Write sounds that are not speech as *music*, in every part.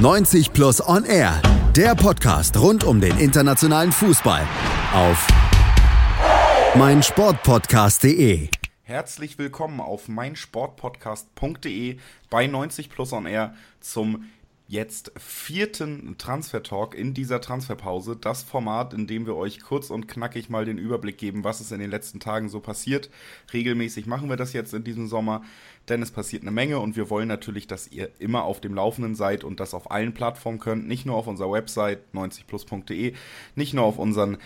90 Plus On Air, der Podcast rund um den internationalen Fußball auf meinsportpodcast.de. Herzlich willkommen auf meinsportpodcast.de bei 90 Plus On Air zum jetzt vierten Transfer Talk in dieser Transferpause. Das Format, in dem wir euch kurz und knackig mal den Überblick geben, was ist in den letzten Tagen so passiert. Regelmäßig machen wir das jetzt in diesem Sommer, denn es passiert eine Menge und wir wollen natürlich, dass ihr immer auf dem Laufenden seid und das auf allen Plattformen könnt. Nicht nur auf unserer Website 90plus.de, nicht nur auf unseren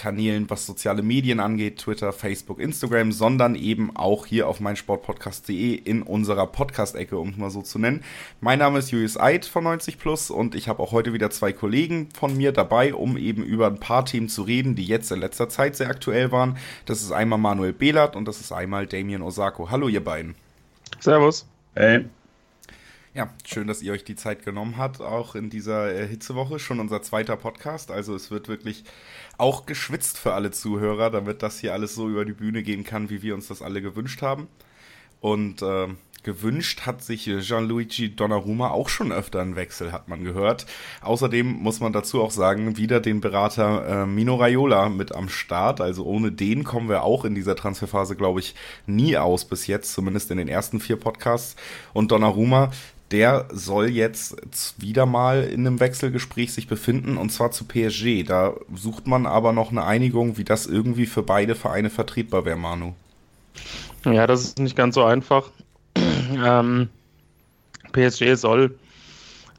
Kanälen, was soziale Medien angeht, Twitter, Facebook, Instagram, sondern eben auch hier auf meinsportpodcast.de in unserer Podcast-Ecke, um es mal so zu nennen. Mein Name ist Julius Eid von 90 Plus und ich habe auch heute wieder zwei Kollegen von mir dabei, um eben über ein paar Themen zu reden, die jetzt in letzter Zeit sehr aktuell waren. Das ist einmal Manuel Behlert und das ist einmal Damien Osako. Hallo ihr beiden. Servus. Hey. Ja, schön, dass ihr euch die Zeit genommen habt, auch in dieser äh, Hitzewoche, schon unser zweiter Podcast. Also es wird wirklich auch geschwitzt für alle Zuhörer, damit das hier alles so über die Bühne gehen kann, wie wir uns das alle gewünscht haben. Und äh, gewünscht hat sich Gianluigi Donnarumma auch schon öfter einen Wechsel, hat man gehört. Außerdem muss man dazu auch sagen, wieder den Berater äh, Mino Raiola mit am Start. Also ohne den kommen wir auch in dieser Transferphase, glaube ich, nie aus bis jetzt, zumindest in den ersten vier Podcasts. Und Donnarumma, der soll jetzt wieder mal in einem Wechselgespräch sich befinden und zwar zu PSG. Da sucht man aber noch eine Einigung, wie das irgendwie für beide Vereine vertretbar wäre, Manu. Ja, das ist nicht ganz so einfach. Ähm, PSG soll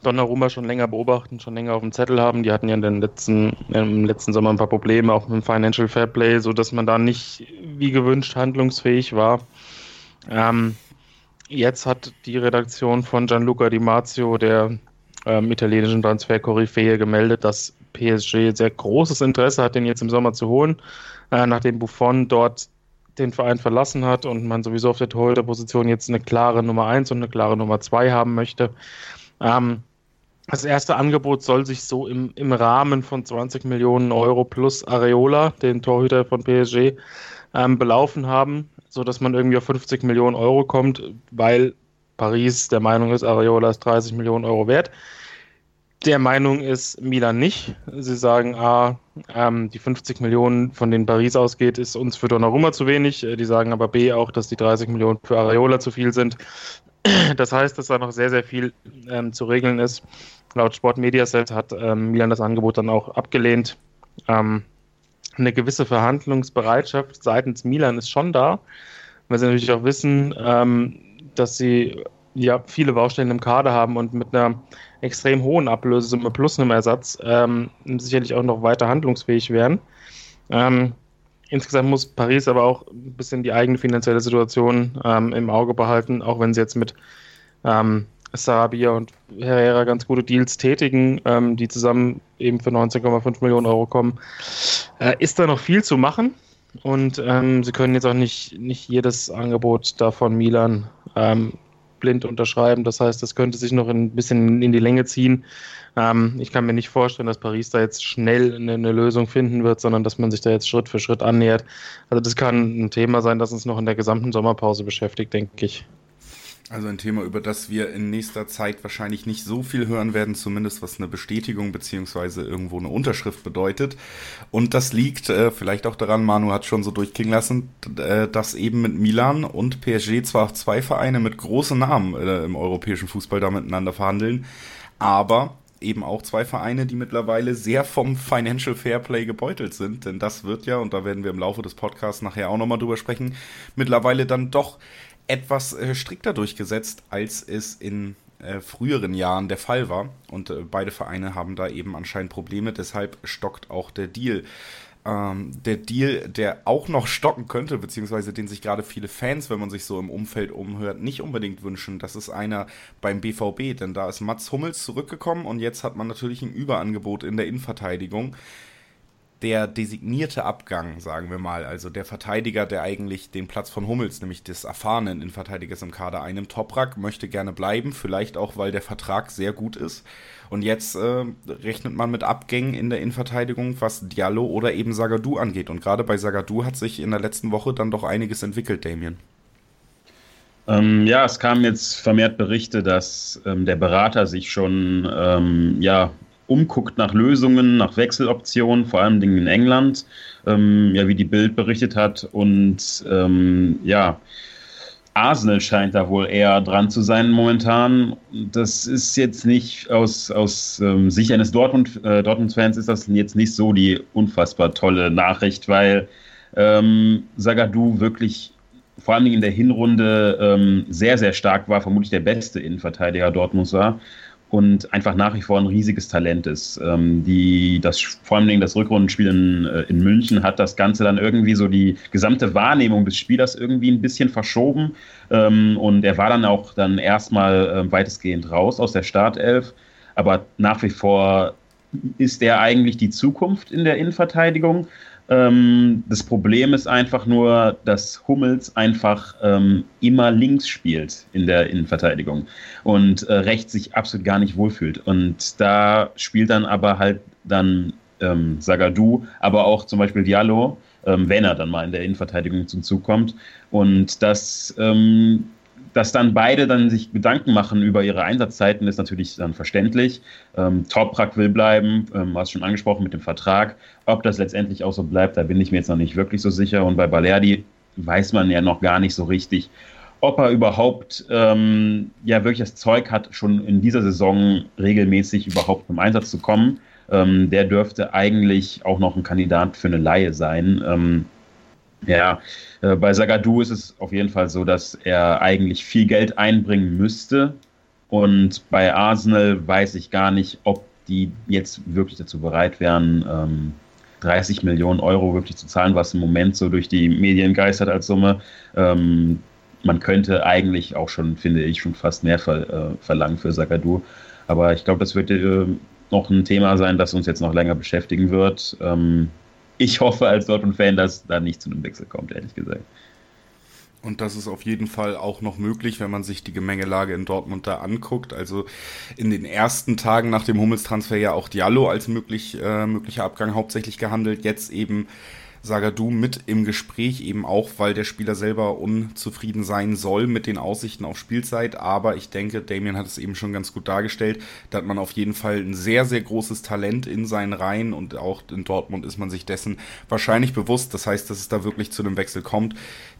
Donnarumma schon länger beobachten, schon länger auf dem Zettel haben. Die hatten ja in den letzten, im letzten Sommer ein paar Probleme, auch mit dem Financial Fairplay, sodass man da nicht wie gewünscht handlungsfähig war. Ähm, Jetzt hat die Redaktion von Gianluca Di Marzio, der ähm, italienischen Transfer-Koryphäe, gemeldet, dass PSG sehr großes Interesse hat, den jetzt im Sommer zu holen, äh, nachdem Buffon dort den Verein verlassen hat und man sowieso auf der Torhüterposition jetzt eine klare Nummer 1 und eine klare Nummer 2 haben möchte. Ähm, das erste Angebot soll sich so im, im Rahmen von 20 Millionen Euro plus Areola, den Torhüter von PSG, ähm, belaufen haben so dass man irgendwie auf 50 Millionen Euro kommt, weil Paris der Meinung ist, Areola ist 30 Millionen Euro wert. Der Meinung ist Milan nicht. Sie sagen, A, ähm, die 50 Millionen, von denen Paris ausgeht, ist uns für Donnarumma zu wenig. Äh, die sagen aber B auch, dass die 30 Millionen für Areola zu viel sind. *clears throat* Das heißt, dass da noch sehr, sehr viel ähm, zu regeln ist. Laut Sport Mediaset hat ähm, Milan das Angebot dann auch abgelehnt. Ähm, eine gewisse Verhandlungsbereitschaft seitens Milan ist schon da, weil sie natürlich auch wissen, ähm, dass sie ja viele Baustellen im Kader haben und mit einer extrem hohen Ablösesumme plus einem Ersatz ähm, sicherlich auch noch weiter handlungsfähig wären. Ähm, insgesamt muss Paris aber auch ein bisschen die eigene finanzielle Situation ähm, im Auge behalten, auch wenn sie jetzt mit ähm, Sarabia und Herrera ganz gute Deals tätigen, ähm, die zusammen eben für 19,5 Millionen Euro kommen, äh, ist da noch viel zu machen. Und ähm, sie können jetzt auch nicht, nicht jedes Angebot da von Milan ähm, blind unterschreiben. Das heißt, das könnte sich noch ein bisschen in die Länge ziehen. Ähm, ich kann mir nicht vorstellen, dass Paris da jetzt schnell eine, eine, Lösung finden wird, sondern dass man sich da jetzt Schritt für Schritt annähert. Also das kann ein Thema sein, das uns noch in der gesamten Sommerpause beschäftigt, denke ich. Also ein Thema, über das wir in nächster Zeit wahrscheinlich nicht so viel hören werden, zumindest was eine Bestätigung beziehungsweise irgendwo eine Unterschrift bedeutet. Und das liegt äh, vielleicht auch daran, Manu hat schon so durchklingen lassen, äh, dass eben mit Milan und PSG zwar zwei Vereine mit großen Namen äh, im europäischen Fußball da miteinander verhandeln, aber eben auch zwei Vereine, die mittlerweile sehr vom Financial Fairplay gebeutelt sind. Denn das wird ja, und da werden wir im Laufe des Podcasts nachher auch nochmal drüber sprechen, mittlerweile dann doch etwas äh, strikter durchgesetzt, als es in äh, früheren Jahren der Fall war. Und äh, beide Vereine haben da eben anscheinend Probleme, deshalb stockt auch der Deal. Ähm, der Deal, der auch noch stocken könnte, beziehungsweise den sich gerade viele Fans, wenn man sich so im Umfeld umhört, nicht unbedingt wünschen, das ist einer beim BVB, denn da ist Mats Hummels zurückgekommen und jetzt hat man natürlich ein Überangebot in der Innenverteidigung der designierte Abgang, sagen wir mal, also der Verteidiger, der eigentlich den Platz von Hummels, nämlich des erfahrenen Innenverteidigers im Kader einem Toprak, möchte gerne bleiben, vielleicht auch, weil der Vertrag sehr gut ist. Und jetzt äh, rechnet man mit Abgängen in der Innenverteidigung, was Diallo oder eben Sagadou angeht. Und gerade bei Sagadou hat sich in der letzten Woche dann doch einiges entwickelt, Damien. Ähm, ja, es kamen jetzt vermehrt Berichte, dass ähm, der Berater sich schon ähm, ja, umguckt nach Lösungen, nach Wechseloptionen, vor allem in England, ähm, ja, wie die Bild berichtet hat. Und ähm, ja, Arsenal scheint da wohl eher dran zu sein momentan. Das ist jetzt nicht aus, aus ähm, Sicht eines Dortmund, äh, Dortmund-Fans ist das jetzt nicht so die unfassbar tolle Nachricht, weil ähm, Sagadu wirklich vor allem in der Hinrunde ähm, sehr, sehr stark war, vermutlich der beste Innenverteidiger Dortmunds war und einfach nach wie vor ein riesiges Talent ist. Ähm, die, das, vor allem das Rückrundenspiel in, äh, in München hat das Ganze dann irgendwie so die gesamte Wahrnehmung des Spielers irgendwie ein bisschen verschoben ähm, und er war dann auch dann erstmal äh, weitestgehend raus aus der Startelf, aber nach wie vor ist er eigentlich die Zukunft in der Innenverteidigung. Ähm, das Problem ist einfach nur, dass Hummels einfach ähm, immer links spielt in der Innenverteidigung und äh, rechts sich absolut gar nicht wohlfühlt. Und da spielt dann aber halt dann ähm, Sagadu, aber auch zum Beispiel Diallo, ähm, wenn er dann mal in der Innenverteidigung zum Zug kommt. Und das ähm, dass dann beide dann sich Gedanken machen über ihre Einsatzzeiten, ist natürlich dann verständlich. Ähm, Toprak will bleiben, ähm, hast schon angesprochen mit dem Vertrag. Ob das letztendlich auch so bleibt, da bin ich mir jetzt noch nicht wirklich so sicher. Und bei Balerdi weiß man ja noch gar nicht so richtig, ob er überhaupt ähm, ja wirklich das Zeug hat, schon in dieser Saison regelmäßig überhaupt zum Einsatz zu kommen. Ähm, der dürfte eigentlich auch noch ein Kandidat für eine Laie sein. Ähm, ja, äh, bei Sagadu ist es auf jeden Fall so, dass er eigentlich viel Geld einbringen müsste. Und bei Arsenal weiß ich gar nicht, ob die jetzt wirklich dazu bereit wären, ähm, 30 Millionen Euro wirklich zu zahlen, was im Moment so durch die Medien geistert als Summe. Ähm, man könnte eigentlich auch schon, finde ich, schon fast mehr äh, verlangen für Sagadu. Aber ich glaube, das wird äh, noch ein Thema sein, das uns jetzt noch länger beschäftigen wird. Ähm, ich hoffe als Dortmund-Fan, dass da nicht zu einem Wechsel kommt, ehrlich gesagt. Und das ist auf jeden Fall auch noch möglich, wenn man sich die Gemengelage in Dortmund da anguckt. Also in den ersten Tagen nach dem Hummels-Transfer ja auch Diallo als möglich, äh, möglicher Abgang hauptsächlich gehandelt. Jetzt eben Sagadu mit im Gespräch, eben auch, weil der Spieler selber unzufrieden sein soll mit den Aussichten auf Spielzeit. Aber ich denke, Damien hat es eben schon ganz gut dargestellt. Da hat man auf jeden Fall ein sehr, sehr großes Talent in seinen Reihen und auch in Dortmund ist man sich dessen wahrscheinlich bewusst. Das heißt, dass es da wirklich zu einem Wechsel kommt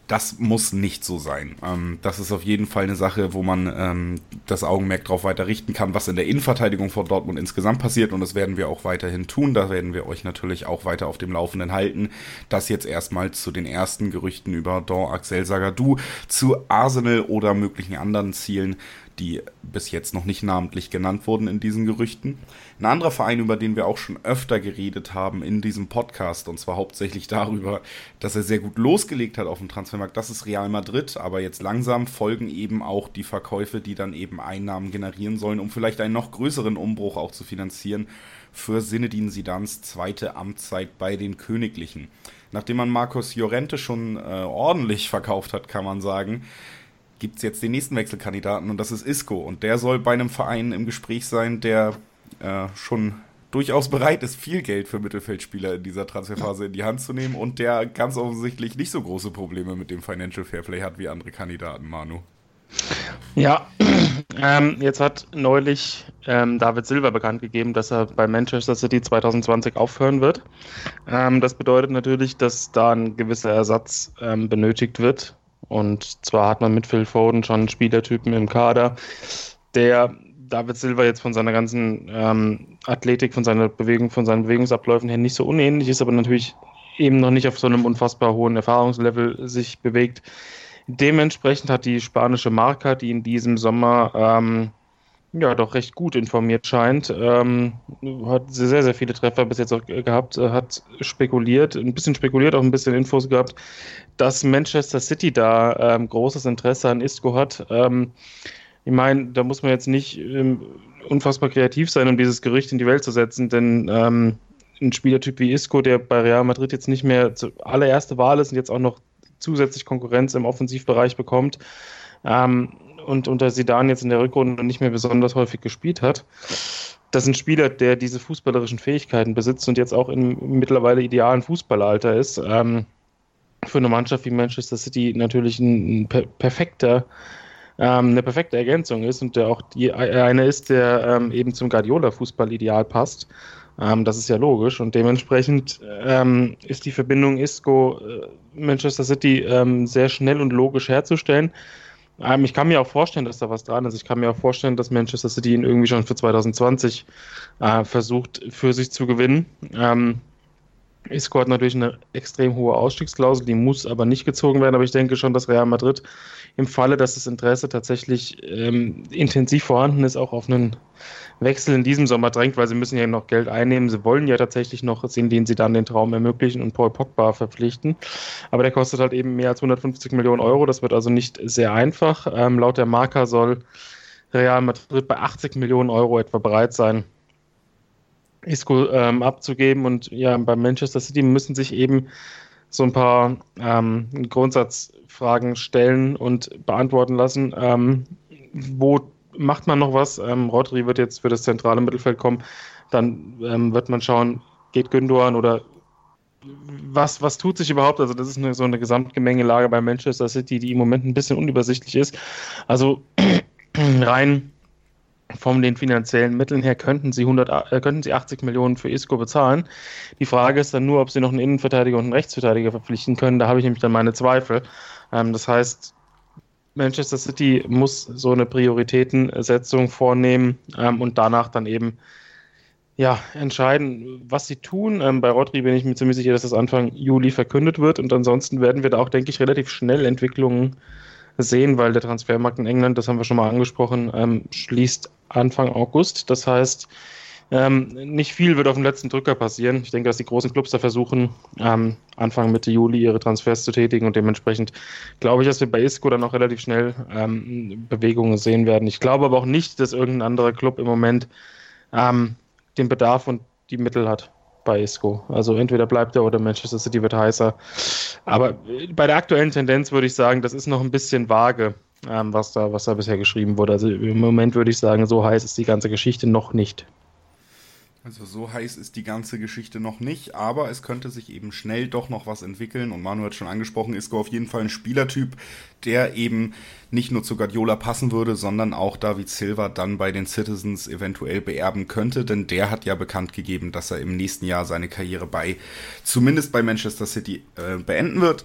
das muss nicht so sein. Ähm, das ist auf jeden Fall eine Sache, wo man ähm, das Augenmerk darauf weiter richten kann, was in der Innenverteidigung von Dortmund insgesamt passiert. Und das werden wir auch weiterhin tun. Da werden wir euch natürlich auch weiter auf dem Laufenden halten. Das jetzt erstmal zu den ersten Gerüchten über Don Axel Sagadou, zu Arsenal oder möglichen anderen Zielen die bis jetzt noch nicht namentlich genannt wurden in diesen Gerüchten. Ein anderer Verein, über den wir auch schon öfter geredet haben in diesem Podcast, und zwar hauptsächlich *laughs* darüber, dass er sehr gut losgelegt hat auf dem Transfermarkt, das ist Real Madrid, aber jetzt langsam folgen eben auch die Verkäufe, die dann eben Einnahmen generieren sollen, um vielleicht einen noch größeren Umbruch auch zu finanzieren für Sinedin Sidans zweite Amtszeit bei den Königlichen. Nachdem man Marcos Llorente schon äh, ordentlich verkauft hat, kann man sagen, gibt es jetzt den nächsten Wechselkandidaten und das ist Isco. Und der soll bei einem Verein im Gespräch sein, der äh, schon durchaus bereit ist, viel Geld für Mittelfeldspieler in dieser Transferphase in die Hand zu nehmen und der ganz offensichtlich nicht so große Probleme mit dem Financial Fairplay hat wie andere Kandidaten, Manu. Ja, *clears throat* ähm, jetzt hat neulich ähm, David Silva bekannt gegeben, dass er bei Manchester City 2020 aufhören wird. Ähm, das bedeutet natürlich, dass da ein gewisser Ersatz ähm, benötigt wird. Und zwar hat man mit Phil Foden schon einen Spielertypen im Kader, der David Silva jetzt von seiner ganzen ähm, Athletik, von seiner Bewegung, von seinen Bewegungsabläufen her nicht so unähnlich ist, aber natürlich eben noch nicht auf so einem unfassbar hohen Erfahrungslevel sich bewegt. Dementsprechend hat die spanische Marca, die in diesem Sommer ähm, ja doch recht gut informiert scheint, ähm, hat sehr, sehr viele Treffer bis jetzt auch gehabt, hat spekuliert, ein bisschen spekuliert, auch ein bisschen Infos gehabt, dass Manchester City da ähm, großes Interesse an Isco hat. Ähm, ich meine, da muss man jetzt nicht ähm, unfassbar kreativ sein, um dieses Gerücht in die Welt zu setzen, denn ähm, ein Spielertyp wie Isco, der bei Real Madrid jetzt nicht mehr zur allererste Wahl ist und jetzt auch noch zusätzlich Konkurrenz im Offensivbereich bekommt ähm, und unter Sidan jetzt in der Rückrunde nicht mehr besonders häufig gespielt hat. Das ist ein Spieler, der diese fußballerischen Fähigkeiten besitzt und jetzt auch im mittlerweile idealen Fußballalter ist. Ähm, für eine Mannschaft wie Manchester City natürlich ein, per perfekter ähm, eine perfekte Ergänzung ist und der auch die, eine ist, der ähm, eben zum Guardiola-Fußball ideal passt. Ähm, das ist ja logisch und dementsprechend ähm, ist die Verbindung Isco-Manchester äh, City ähm, sehr schnell und logisch herzustellen. Ähm, ich kann mir auch vorstellen, dass da was dran ist. Ich kann mir auch vorstellen, dass Manchester City ihn irgendwie schon für 2020 äh, versucht, für sich zu gewinnen. Isco hat natürlich eine extrem hohe Ausstiegsklausel, die muss aber nicht gezogen werden. Aber ich denke schon, dass Real Madrid im Falle, dass das Interesse tatsächlich ähm, intensiv vorhanden ist, auch auf einen Wechsel in diesem Sommer drängt, weil sie müssen ja noch Geld einnehmen. Sie wollen ja tatsächlich noch sehen, den sie dann den Traum ermöglichen und Paul Pogba verpflichten. Aber der kostet halt eben mehr als 150 Millionen Euro. Das wird also nicht sehr einfach. Ähm, laut der Marker soll Real Madrid bei 80 Millionen Euro etwa bereit sein, Isco ähm, abzugeben. Und ja, bei Manchester City müssen sich eben so ein paar ähm, Grundsatzfragen stellen und beantworten lassen. Ähm, wo macht man noch was? Ähm, Rodri wird jetzt für das zentrale Mittelfeld kommen. Dann ähm, wird man schauen, geht Gündogan oder was, was tut sich überhaupt? Also, das ist eine, so eine Gesamtgemengelage bei Manchester City, die im Moment ein bisschen unübersichtlich ist. Also, *clears throat* rein von den finanziellen Mitteln her könnten sie, 100, äh, könnten sie 80 Millionen für Isco bezahlen. Die Frage ist dann nur, ob sie noch einen Innenverteidiger und einen Rechtsverteidiger verpflichten können. Da habe ich nämlich dann meine Zweifel. Ähm, das heißt, Manchester City muss so eine Prioritätensetzung vornehmen ähm, und danach dann eben ja, entscheiden, was sie tun. Ähm, bei Rodri bin ich mir ziemlich sicher, dass das Anfang Juli verkündet wird und ansonsten werden wir da auch, denke ich, relativ schnell Entwicklungen sehen, weil der Transfermarkt in England, das haben wir schon mal angesprochen, ähm, schließt Anfang August. Das heißt, ähm, nicht viel wird auf dem letzten Drücker passieren. Ich denke, dass die großen Clubs da versuchen, ähm, Anfang Mitte Juli ihre Transfers zu tätigen und dementsprechend glaube ich, dass wir bei Isco dann auch relativ schnell ähm, Bewegungen sehen werden. Ich glaube aber auch nicht, dass irgendein anderer Club im Moment ähm, den Bedarf und die Mittel hat bei Isco. Also entweder bleibt er oder Manchester City wird heißer. Aber bei der aktuellen Tendenz würde ich sagen, das ist noch ein bisschen vage, ähm, was, da, was da bisher geschrieben wurde. Also im Moment würde ich sagen, so heiß ist die ganze Geschichte noch nicht. Also so heiß ist die ganze Geschichte noch nicht, aber es könnte sich eben schnell doch noch was entwickeln. Und Manu hat schon angesprochen, Isco auf jeden Fall ein Spielertyp, der eben nicht nur zu Guardiola passen würde, sondern auch David Silva dann bei den Citizens eventuell beerben könnte, denn der hat ja bekannt gegeben, dass er im nächsten Jahr seine Karriere bei, zumindest bei Manchester City, äh, beenden wird.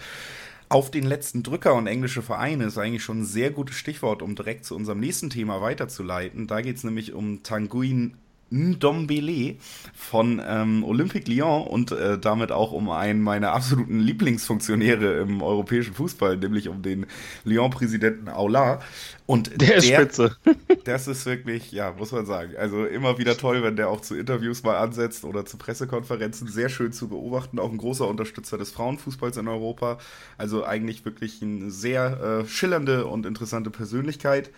Auf den letzten Drücker und englische Vereine ist eigentlich schon ein sehr gutes Stichwort, um direkt zu unserem nächsten Thema weiterzuleiten. Da geht es nämlich um Tanguin Ndombele von ähm, Olympique Lyon und äh, damit auch um einen meiner absoluten Lieblingsfunktionäre im europäischen Fußball, nämlich um den Lyon-Präsidenten Aula. Und der, der ist spitze. *laughs* Das ist wirklich, ja, muss man sagen. Also immer wieder toll, wenn der auch zu Interviews mal ansetzt oder zu Pressekonferenzen. Sehr schön zu beobachten. Auch ein großer Unterstützer des Frauenfußballs in Europa. Also eigentlich wirklich eine sehr äh, schillernde und interessante Persönlichkeit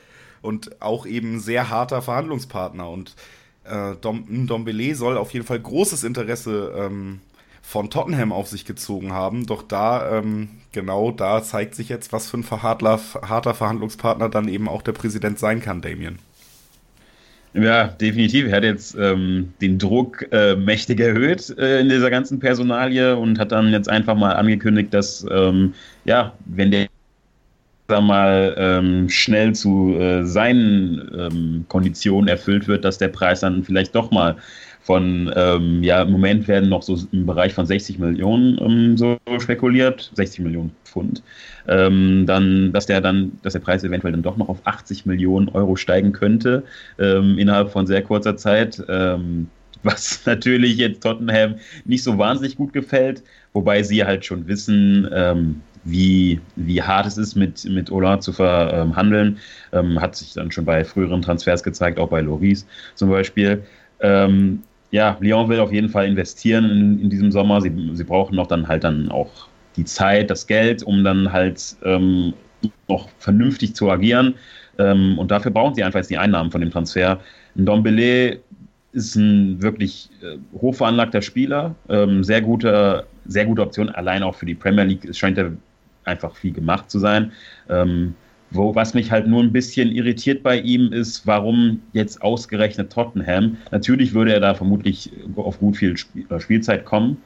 und auch eben sehr harter Verhandlungspartner. Und äh, Dom Dombele soll auf jeden Fall großes Interesse ähm, von Tottenham auf sich gezogen haben. Doch da, ähm, genau da zeigt sich jetzt, was für ein verhartler, harter Verhandlungspartner dann eben auch der Präsident sein kann, Damien. Ja, definitiv. Er hat jetzt ähm, den Druck äh, mächtig erhöht äh, in dieser ganzen Personalie und hat dann jetzt einfach mal angekündigt, dass, ähm, ja, wenn der mal ähm, schnell zu äh, seinen ähm, Konditionen erfüllt wird, dass der Preis dann vielleicht doch mal von, ähm, ja, im Moment werden noch so im Bereich von 60 Millionen ähm, so spekuliert, 60 Millionen Pfund, ähm, dann, dass der dann, dass der Preis eventuell dann doch noch auf 80 Millionen Euro steigen könnte ähm, innerhalb von sehr kurzer Zeit was *laughs* natürlich jetzt Tottenham nicht so wahnsinnig gut gefällt, wobei sie halt schon wissen, ähm, wie, wie hart es ist, mit, mit Ola zu verhandeln. Ähm, hat sich dann schon bei früheren Transfers gezeigt, auch bei Loris zum Beispiel. Ähm, ja, Lyon will auf jeden Fall investieren in, in diesem Sommer. Sie, sie brauchen noch dann halt dann auch die Zeit, das Geld, um dann halt ähm, noch vernünftig zu agieren. Ähm, und dafür brauchen sie einfach jetzt die Einnahmen von dem Transfer. Ein Dombele ist ein wirklich äh, hochveranlagter Spieler, ähm, sehr gute, sehr gute Option, allein auch für die Premier League. Es scheint er einfach viel gemacht zu sein. Ähm, wo, was mich halt nur ein bisschen irritiert bei ihm ist, warum jetzt ausgerechnet Tottenham. Natürlich würde er da vermutlich auf gut viel äh, Spielzeit kommen,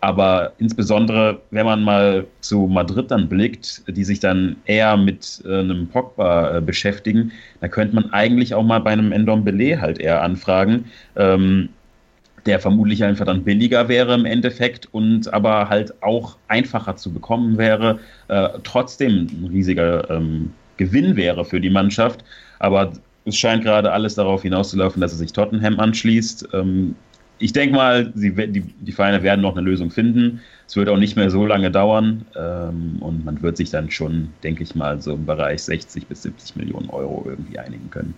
Aber insbesondere, wenn man mal zu Madrid dann blickt, die sich dann eher mit äh, einem Pogba äh, beschäftigen, da könnte man eigentlich auch mal bei einem Endombele halt eher anfragen. Ähm, der vermutlich einfach dann billiger wäre im Endeffekt und aber halt auch einfacher zu bekommen wäre, äh, trotzdem ein riesiger ähm, Gewinn wäre für die Mannschaft. Aber es scheint gerade alles darauf hinauszulaufen, dass er sich Tottenham anschließt. Ähm, ich denke mal, sie, die, die Vereine werden noch eine Lösung finden. Es wird auch nicht mehr so lange dauern ähm, und man wird sich dann schon, denke ich mal, so im Bereich 60 bis 70 Millionen Euro irgendwie einigen können.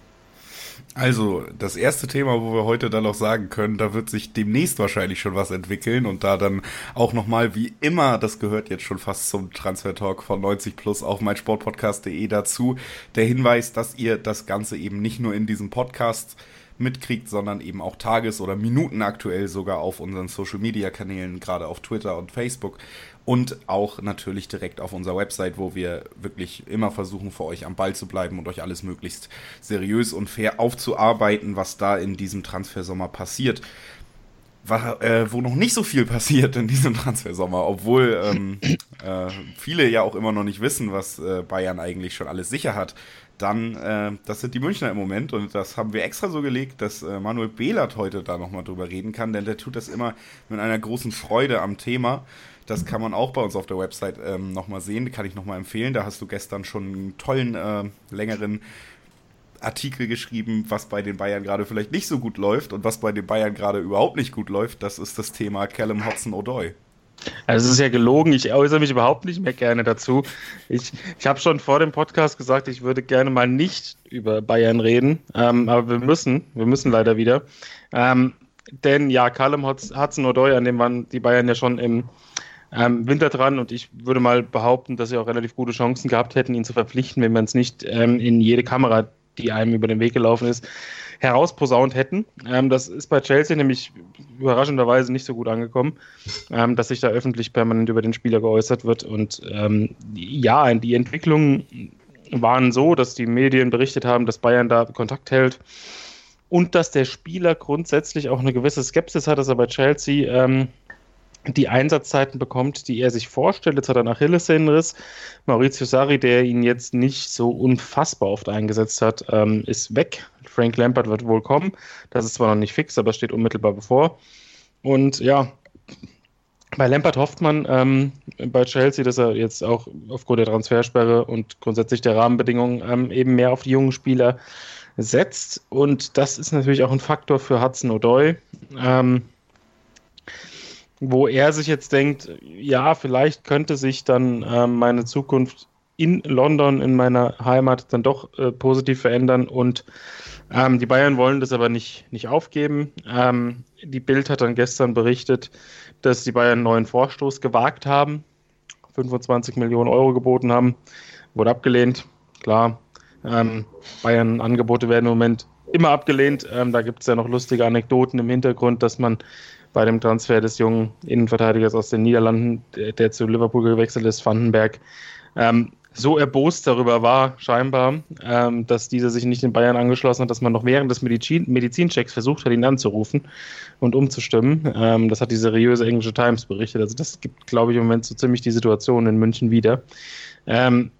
Also, das erste Thema, wo wir heute dann noch sagen können, da wird sich demnächst wahrscheinlich schon was entwickeln und da dann auch nochmal, wie immer, das gehört jetzt schon fast zum Transfer Talk von 90 Plus auf meinsportpodcast.de dazu, der Hinweis, dass ihr das Ganze eben nicht nur in diesem Podcast mitkriegt, sondern eben auch tages- oder minutenaktuell sogar auf unseren Social-Media-Kanälen, gerade auf Twitter und Facebook und auch natürlich direkt auf unserer Website, wo wir wirklich immer versuchen, für euch am Ball zu bleiben und euch alles möglichst seriös und fair aufzuarbeiten, was da in diesem Transfersommer passiert. War, äh, wo noch nicht so viel passiert in diesem *laughs* Transfersommer, obwohl ähm, äh, viele ja auch immer noch nicht wissen, was äh, Bayern eigentlich schon alles sicher hat dann, äh, das sind die Münchner im Moment und das haben wir extra so gelegt, dass äh, Manuel Behlert heute da nochmal drüber reden kann, denn der tut das immer mit einer großen Freude am Thema. Das kann man auch bei uns auf der Website ähm, nochmal sehen, kann ich nochmal empfehlen. Da hast du gestern schon einen tollen, äh, längeren Artikel geschrieben, was bei den Bayern gerade vielleicht nicht so gut läuft und was bei den Bayern gerade überhaupt nicht gut läuft. Das ist das Thema Callum Hudson-Odoi. Also es ist ja gelogen, ich äußere mich überhaupt nicht mehr gerne dazu. Ich, ich habe schon vor dem Podcast gesagt, ich würde gerne mal nicht über Bayern reden, ähm, aber wir müssen, wir müssen leider wieder. Ähm, denn ja, Callum Hudson-Odoi, an dem waren die Bayern ja schon im ähm, Winter dran und ich würde mal behaupten, dass sie auch relativ gute Chancen gehabt hätten, ihn zu verpflichten, wenn man es nicht ähm, in jede Kamera, die einem über den Weg gelaufen ist, herausposaunt hätten. Ähm, das ist bei Chelsea nämlich überraschenderweise nicht so gut angekommen, ähm, dass sich da öffentlich permanent über den Spieler geäußert wird. Und ähm, ja, die Entwicklungen waren so, dass die Medien berichtet haben, dass Bayern da Kontakt hält und dass der Spieler grundsätzlich auch eine gewisse Skepsis hat, dass er bei Chelsea ähm, die Einsatzzeiten bekommt, die er sich vorstellt. Jetzt hat er einen Achillessehnenriss. Maurizio Sarri, der ihn jetzt nicht so unfassbar oft eingesetzt hat, ähm, ist weg. Frank Lampard wird wohl kommen. Das ist zwar noch nicht fix, aber steht unmittelbar bevor. Und ja, bei Lampard hofft man ähm, bei Chelsea, dass er jetzt auch aufgrund der Transfersperre und grundsätzlich der Rahmenbedingungen ähm, eben mehr auf die jungen Spieler setzt. Und das ist natürlich auch ein Faktor für Hudson O'Doy. Ähm, wo er sich jetzt denkt, ja, vielleicht könnte sich dann äh, meine Zukunft in London, in meiner Heimat, dann doch äh, positiv verändern und ähm, die Bayern wollen das aber nicht, nicht aufgeben. Ähm, die Bild hat dann gestern berichtet, dass die Bayern einen neuen Vorstoß gewagt haben, 25 Millionen Euro geboten haben, wurde abgelehnt. Klar, ähm, Bayern-Angebote werden im Moment immer abgelehnt. Ähm, da gibt es ja noch lustige Anekdoten im Hintergrund, dass man bei dem Transfer des jungen Innenverteidigers aus den Niederlanden, der, der zu Liverpool gewechselt ist, Vandenberg, ähm, so erbost darüber war, scheinbar, ähm, dass dieser sich nicht in Bayern angeschlossen hat, dass man noch während des Medizin Medizinchecks versucht hat, ihn anzurufen und umzustimmen. Ähm, das hat die seriöse englische Times berichtet. Also das gibt, glaube ich, im Moment so ziemlich die Situation in München wieder. Ähm,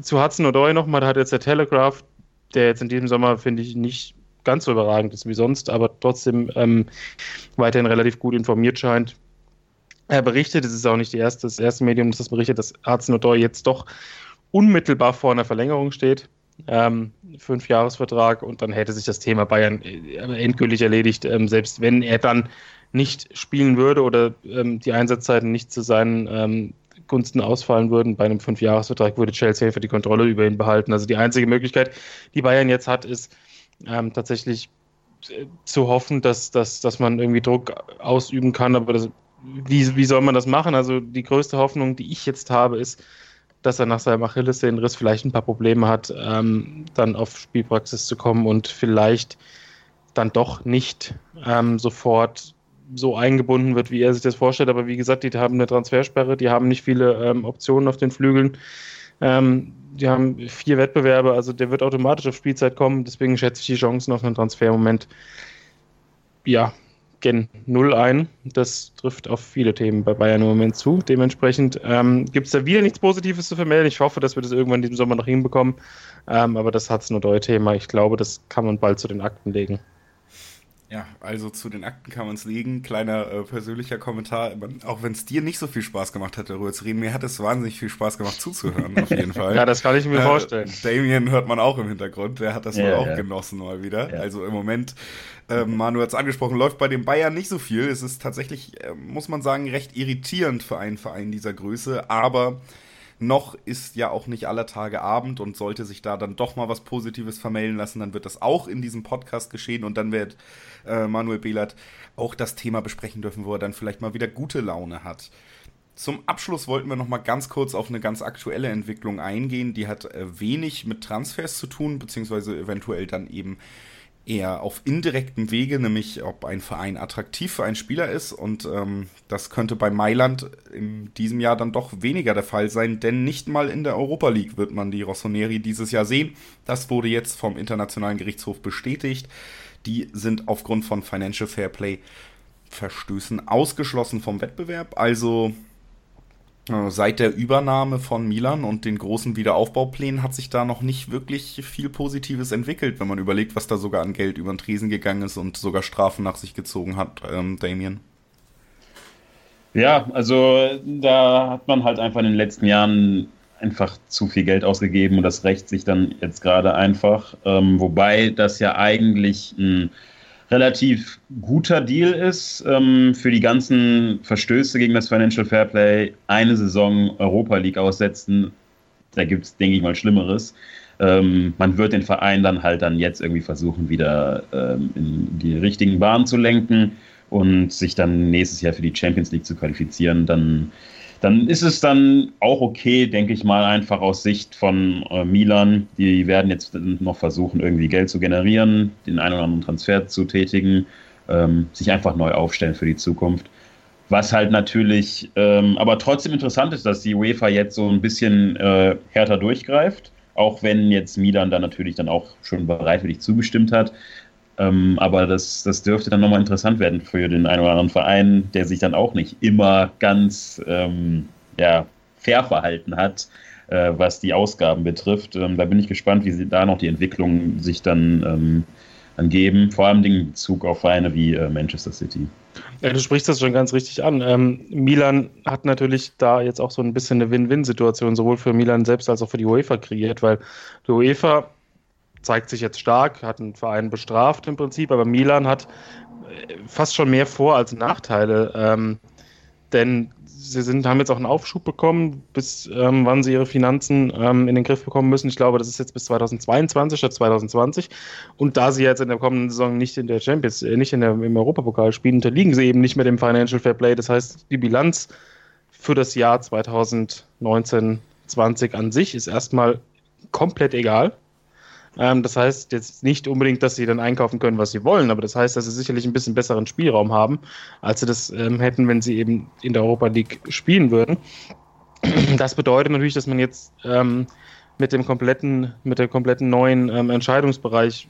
zu Hudson O'Doy nochmal, da hat jetzt der Telegraph, der jetzt in diesem Sommer, finde ich, nicht ganz so überragend ist wie sonst, aber trotzdem ähm, weiterhin relativ gut informiert scheint. Er berichtet, es ist auch nicht erste, das erste Medium, das das berichtet, dass Arznodor jetzt doch unmittelbar vor einer Verlängerung steht. Ähm, Fünfjahresvertrag und dann hätte sich das Thema Bayern äh, endgültig erledigt, ähm, selbst wenn er dann nicht spielen würde oder ähm, die Einsatzzeiten nicht zu seinen ähm, Gunsten ausfallen würden. Bei einem Fünfjahresvertrag würde Chelsea für die Kontrolle über ihn behalten. Also die einzige Möglichkeit, die Bayern jetzt hat, ist ähm, tatsächlich äh, zu hoffen, dass, dass, dass man irgendwie Druck ausüben kann, aber das, wie, wie soll man das machen? Also die größte Hoffnung, die ich jetzt habe, ist, dass er nach seinem Achillessehnenriss vielleicht ein paar Probleme hat, ähm, dann auf Spielpraxis zu kommen und vielleicht dann doch nicht ähm, sofort so eingebunden wird, wie er sich das vorstellt. Aber wie gesagt, die haben eine Transfersperre, die haben nicht viele ähm, Optionen auf den Flügeln. Ähm, die haben vier Wettbewerbe, also der wird automatisch auf Spielzeit kommen. Deswegen schätze ich die Chancen auf einen Transfer im Moment ja Gen 0 ein. Das trifft auf viele Themen bei Bayern im Moment zu. Dementsprechend ähm, gibt es da wieder nichts Positives zu vermelden. Ich hoffe, dass wir das irgendwann in diesem Sommer noch hinbekommen. Ähm, aber das hat es nur Thema. Ich glaube, das kann man bald zu den Akten legen. Ja, also zu den Akten kann man es legen. Kleiner äh, persönlicher Kommentar. Auch wenn es dir nicht so viel Spaß gemacht hat, darüber zu reden, mir hat es wahnsinnig viel Spaß gemacht zuzuhören, auf jeden *laughs* Fall. ja, das kann ich mir äh, vorstellen. Damien hört man auch im Hintergrund, der hat das ja, wohl auch ja. genossen mal wieder. Ja. Also im Moment, äh, Manu hat es angesprochen, läuft bei den Bayern nicht so viel. Es ist tatsächlich, äh, muss man sagen, recht irritierend für einen Verein dieser Größe, aber noch ist ja auch nicht aller Tage Abend und sollte sich da dann doch mal was Positives vermelden lassen, dann wird das auch in diesem Podcast geschehen und dann wird äh, Manuel Behlert auch das Thema besprechen dürfen, wo er dann vielleicht mal wieder gute Laune hat. Zum Abschluss wollten wir noch mal ganz kurz auf eine ganz aktuelle Entwicklung eingehen. Die hat äh, wenig mit Transfers zu tun, beziehungsweise eventuell dann eben eher auf indirektem Wege, nämlich ob ein Verein attraktiv für einen Spieler ist. Und ähm, das könnte bei Mailand in diesem Jahr dann doch weniger der Fall sein, denn nicht mal in der Europa League wird man die Rossoneri dieses Jahr sehen. Das wurde jetzt vom Internationalen Gerichtshof bestätigt. Die sind aufgrund von Financial Fair Play Verstößen ausgeschlossen vom Wettbewerb. Also seit der Übernahme von Milan und den großen Wiederaufbauplänen hat sich da noch nicht wirklich viel Positives entwickelt, wenn man überlegt, was da sogar an Geld über den Tresen gegangen ist und sogar Strafen nach sich gezogen hat, ähm, Damien. Ja, also da hat man halt einfach in den letzten Jahren einfach zu viel Geld ausgegeben und das rächt sich dann jetzt gerade einfach. Ähm, wobei das ja eigentlich ein relativ guter Deal ist ähm, für die ganzen Verstöße gegen das Financial Fairplay. Eine Saison Europa League aussetzen, da gibt es, denke ich mal, Schlimmeres. Ähm, man wird den Verein dann halt dann jetzt irgendwie versuchen, wieder ähm, in die richtigen Bahnen zu lenken und sich dann nächstes Jahr für die Champions League zu qualifizieren. Dann dann ist es dann auch okay, denke ich mal, einfach aus Sicht von äh, Milan. Die werden jetzt noch versuchen, irgendwie Geld zu generieren, den einen oder anderen Transfer zu tätigen, ähm, sich einfach neu aufstellen für die Zukunft. Was halt natürlich, ähm, aber trotzdem interessant ist, dass die UEFA jetzt so ein bisschen äh, härter durchgreift, auch wenn jetzt Milan dann natürlich dann auch schon bereitwillig zugestimmt hat. Ähm, aber das, das dürfte dann nochmal interessant werden für den einen oder anderen Verein, der sich dann auch nicht immer ganz ähm, ja, fair verhalten hat, äh, was die Ausgaben betrifft. Ähm, da bin ich gespannt, wie sie da noch die Entwicklung sich dann, ähm, dann geben, vor allem in Bezug auf Vereine wie äh, Manchester City. Ja, du sprichst das schon ganz richtig an. Ähm, Milan hat natürlich da jetzt auch so ein bisschen eine Win-Win-Situation, sowohl für Milan selbst als auch für die UEFA kreiert, weil die UEFA zeigt sich jetzt stark, hat einen Verein bestraft im Prinzip, aber Milan hat äh, fast schon mehr Vor- als Nachteile. Ähm, denn sie sind, haben jetzt auch einen Aufschub bekommen, bis ähm, wann sie ihre Finanzen ähm, in den Griff bekommen müssen. Ich glaube, das ist jetzt bis 2022 statt 2020. Und da sie jetzt in der kommenden Saison nicht in der Champions, äh, nicht in der, im Europapokal spielen, unterliegen sie eben nicht mehr dem Financial Fair Play. Das heißt, die Bilanz für das Jahr 2019, 20 an sich ist erstmal komplett egal. Ähm, das heißt jetzt nicht unbedingt, dass sie dann einkaufen können, was sie wollen, aber das heißt, dass sie sicherlich ein bisschen besseren Spielraum haben, als sie das ähm, hätten, wenn sie eben in der Europa League spielen würden. *clears throat* Das bedeutet natürlich, dass man jetzt ähm, mit dem kompletten, mit dem kompletten neuen ähm, Entscheidungsbereich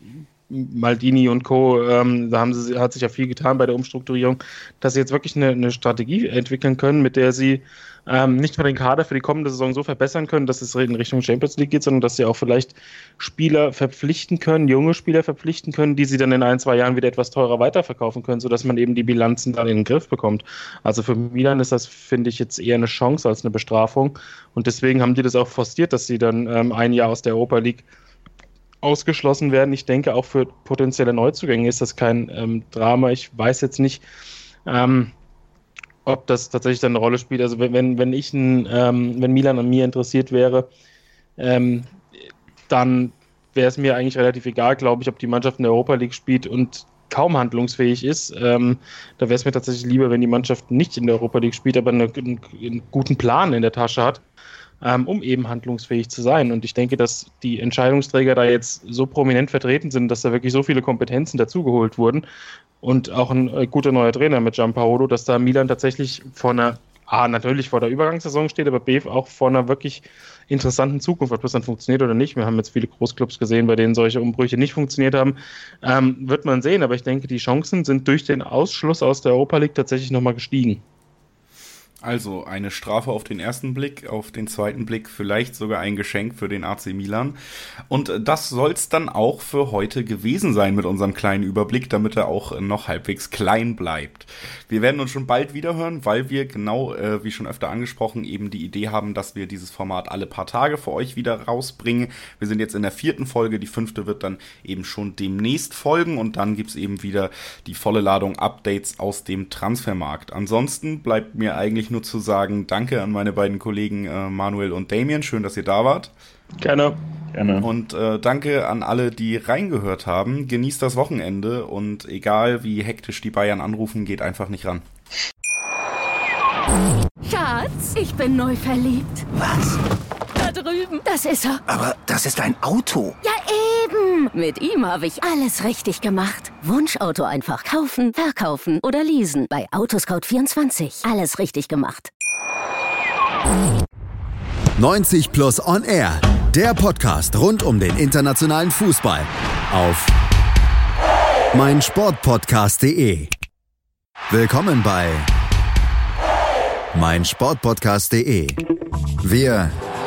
Maldini und Co., ähm, da haben sie, hat sich ja viel getan bei der Umstrukturierung, dass sie jetzt wirklich eine, eine Strategie entwickeln können, mit der sie ähm, nicht nur den Kader für die kommende Saison so verbessern können, dass es in Richtung Champions League geht, sondern dass sie auch vielleicht Spieler verpflichten können, junge Spieler verpflichten können, die sie dann in ein, zwei Jahren wieder etwas teurer weiterverkaufen können, sodass man eben die Bilanzen dann in den Griff bekommt. Also für Milan ist das, finde ich, jetzt eher eine Chance als eine Bestrafung. Und deswegen haben die das auch forciert, dass sie dann ähm, ein Jahr aus der Europa League ausgeschlossen werden. Ich denke, auch für potenzielle Neuzugänge ist das kein ähm, Drama. Ich weiß jetzt nicht, ähm, ob das tatsächlich dann eine Rolle spielt. Also wenn, wenn ich ein, ähm, wenn Milan an mir interessiert wäre, ähm, dann wäre es mir eigentlich relativ egal, glaube ich, ob die Mannschaft in der Europa League spielt und kaum handlungsfähig ist. Ähm, da wäre es mir tatsächlich lieber, wenn die Mannschaft nicht in der Europa League spielt, aber eine, einen, einen guten Plan in der Tasche hat ähm, um eben handlungsfähig zu sein. Und ich denke, dass die Entscheidungsträger da jetzt so prominent vertreten sind, dass da wirklich so viele Kompetenzen dazugeholt wurden und auch ein äh, guter neuer Trainer mit Gianpaolo, dass da Milan tatsächlich vor einer A, natürlich vor der Übergangssaison steht, aber B, auch vor einer wirklich interessanten Zukunft. Ob das dann funktioniert oder nicht, wir haben jetzt viele Großclubs gesehen, bei denen solche Umbrüche nicht funktioniert haben, ähm, wird man sehen. Aber ich denke, die Chancen sind durch den Ausschluss aus der Europa League tatsächlich nochmal gestiegen. Also eine Strafe auf den ersten Blick, auf den zweiten Blick vielleicht sogar ein Geschenk für den AC Milan. Und das soll's dann auch für heute gewesen sein mit unserem kleinen Überblick, damit er auch noch halbwegs klein bleibt. Wir werden uns schon bald wieder hören, weil wir genau, äh, wie schon öfter angesprochen, eben die Idee haben, dass wir dieses Format alle paar Tage für euch wieder rausbringen. Wir sind jetzt in der vierten Folge, die fünfte wird dann eben schon demnächst folgen und dann gibt's eben wieder die volle Ladung Updates aus dem Transfermarkt. Ansonsten bleibt mir eigentlich nur zu sagen, danke an meine beiden Kollegen äh, Manuel und Damien. Schön, dass ihr da wart. Gerne. Gerne. Und äh, danke an alle, die reingehört haben. Genießt das Wochenende und egal wie hektisch die Bayern anrufen, geht einfach nicht ran. Schatz, ich bin neu verliebt. Was? Da drüben. Das ist er. Aber das ist ein Auto. Ja, eben. Mit ihm habe ich alles richtig gemacht. Wunschauto einfach kaufen, verkaufen oder leasen. Bei Autoscout24. Alles richtig gemacht. 90 Plus On Air. Der Podcast rund um den internationalen Fußball. Auf meinsportpodcast.de. Willkommen bei meinsportpodcast.de. Wir